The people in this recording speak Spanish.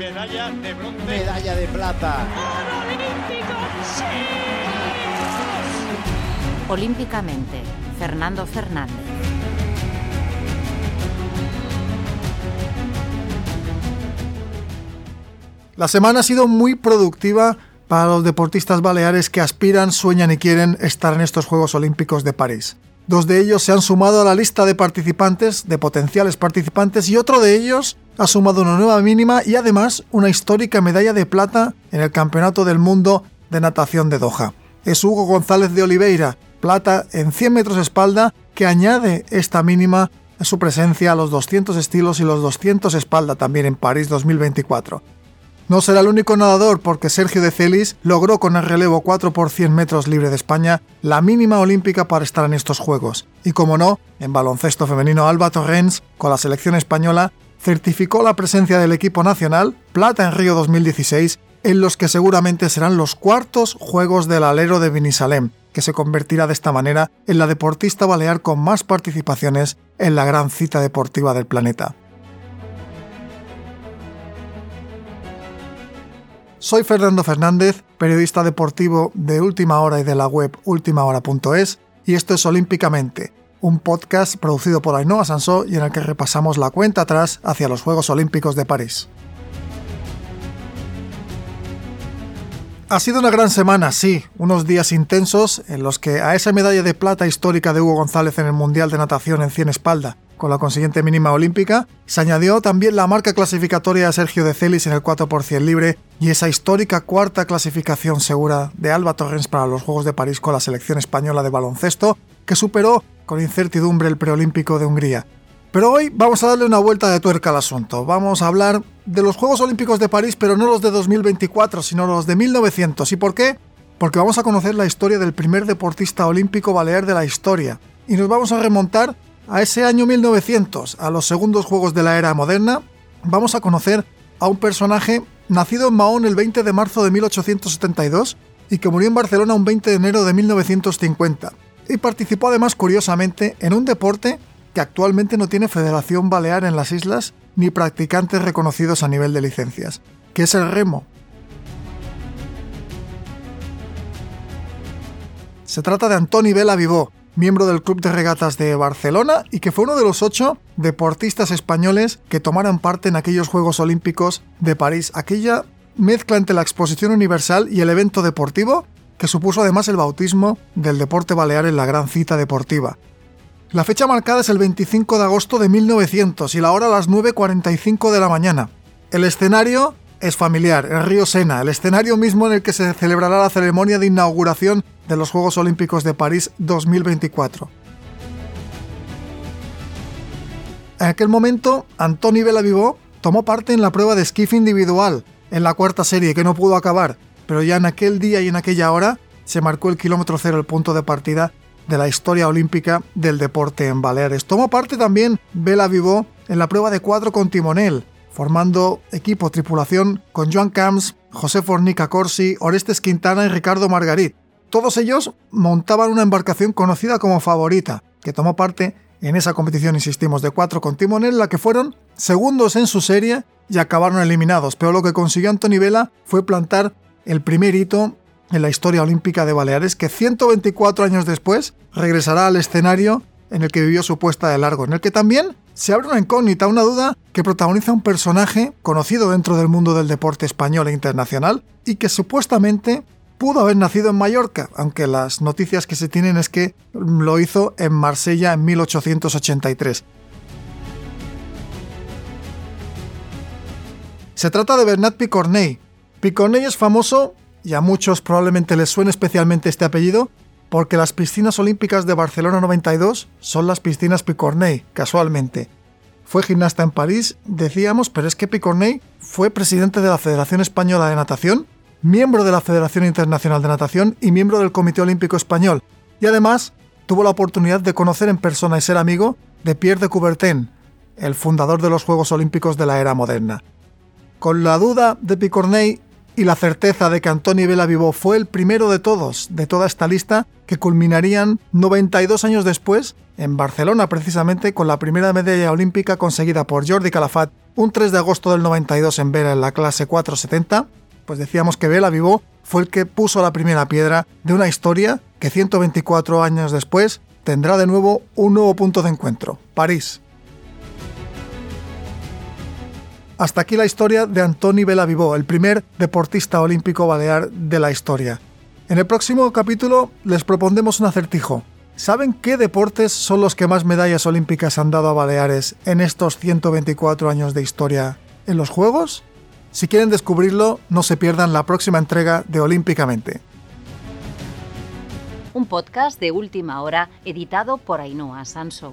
medalla de bronce. Medalla de plata. Olímpicamente, Fernando Fernández. La semana ha sido muy productiva para los deportistas baleares que aspiran, sueñan y quieren estar en estos Juegos Olímpicos de París. Dos de ellos se han sumado a la lista de participantes, de potenciales participantes, y otro de ellos ha sumado una nueva mínima y además una histórica medalla de plata en el Campeonato del Mundo de Natación de Doha. Es Hugo González de Oliveira, plata en 100 metros espalda, que añade esta mínima a su presencia a los 200 estilos y los 200 espalda también en París 2024. No será el único nadador porque Sergio de Celis logró con el relevo 4 por 100 metros libre de España la mínima olímpica para estar en estos Juegos. Y como no, en baloncesto femenino Alba Torrens, con la selección española, certificó la presencia del equipo nacional, plata en Río 2016, en los que seguramente serán los cuartos Juegos del Alero de Binisalem, que se convertirá de esta manera en la deportista balear con más participaciones en la gran cita deportiva del planeta. Soy Fernando Fernández, periodista deportivo de Última Hora y de la web ultimahora.es, y esto es Olímpicamente, un podcast producido por Ainhoa Sansó y en el que repasamos la cuenta atrás hacia los Juegos Olímpicos de París. Ha sido una gran semana, sí, unos días intensos en los que a esa medalla de plata histórica de Hugo González en el Mundial de Natación en 100 espalda con la consiguiente mínima olímpica, se añadió también la marca clasificatoria de Sergio de Celis en el 4% libre y esa histórica cuarta clasificación segura de Alba Torrens para los Juegos de París con la selección española de baloncesto, que superó con incertidumbre el preolímpico de Hungría. Pero hoy vamos a darle una vuelta de tuerca al asunto. Vamos a hablar de los Juegos Olímpicos de París, pero no los de 2024, sino los de 1900. ¿Y por qué? Porque vamos a conocer la historia del primer deportista olímpico balear de la historia. Y nos vamos a remontar a ese año 1900, a los segundos Juegos de la Era Moderna, vamos a conocer a un personaje nacido en Mahón el 20 de marzo de 1872 y que murió en Barcelona un 20 de enero de 1950. Y participó además curiosamente en un deporte que actualmente no tiene federación balear en las islas ni practicantes reconocidos a nivel de licencias, que es el remo. Se trata de Antoni Vela Vivó, miembro del Club de Regatas de Barcelona y que fue uno de los ocho deportistas españoles que tomaron parte en aquellos Juegos Olímpicos de París, aquella mezcla entre la exposición universal y el evento deportivo que supuso además el bautismo del deporte balear en la gran cita deportiva. La fecha marcada es el 25 de agosto de 1900 y la hora a las 9.45 de la mañana. El escenario es familiar, el río Sena, el escenario mismo en el que se celebrará la ceremonia de inauguración de los Juegos Olímpicos de París 2024. En aquel momento, Antoni Belavivó tomó parte en la prueba de esquif individual, en la cuarta serie que no pudo acabar, pero ya en aquel día y en aquella hora se marcó el kilómetro cero, el punto de partida de la historia olímpica del deporte en Baleares. Tomó parte también Bela Vivó en la prueba de cuadro con timonel, formando equipo tripulación con Joan Camps, José Fornica Corsi, Orestes Quintana y Ricardo Margarit. Todos ellos montaban una embarcación conocida como Favorita, que tomó parte en esa competición, insistimos, de cuatro con timonel, la que fueron segundos en su serie y acabaron eliminados. Pero lo que consiguió Antoni Vela fue plantar el primer hito en la historia olímpica de Baleares, que 124 años después regresará al escenario en el que vivió su puesta de largo, en el que también se abre una incógnita, una duda que protagoniza un personaje conocido dentro del mundo del deporte español e internacional y que supuestamente pudo haber nacido en Mallorca, aunque las noticias que se tienen es que lo hizo en Marsella en 1883. Se trata de Bernat Picornell. Picornell es famoso, y a muchos probablemente les suene especialmente este apellido, porque las piscinas olímpicas de Barcelona 92 son las piscinas Picornell, casualmente. Fue gimnasta en París, decíamos, pero es que Picornell fue presidente de la Federación Española de Natación, miembro de la Federación Internacional de Natación y miembro del Comité Olímpico Español, y además tuvo la oportunidad de conocer en persona y ser amigo de Pierre de Coubertin, el fundador de los Juegos Olímpicos de la era moderna. Con la duda de Picornell y la certeza de que Antoni Vela Vivó fue el primero de todos, de toda esta lista, que culminarían 92 años después, en Barcelona precisamente, con la primera medalla olímpica conseguida por Jordi Calafat un 3 de agosto del 92 en Vera en la clase 470, pues decíamos que Vela Vivó fue el que puso la primera piedra de una historia que 124 años después tendrá de nuevo un nuevo punto de encuentro, París. Hasta aquí la historia de Antoni Vivó, el primer deportista olímpico balear de la historia. En el próximo capítulo les propondremos un acertijo. ¿Saben qué deportes son los que más medallas olímpicas han dado a Baleares en estos 124 años de historia en los Juegos? Si quieren descubrirlo, no se pierdan la próxima entrega de Olímpicamente. Un podcast de última hora editado por Ainhoa Sanso.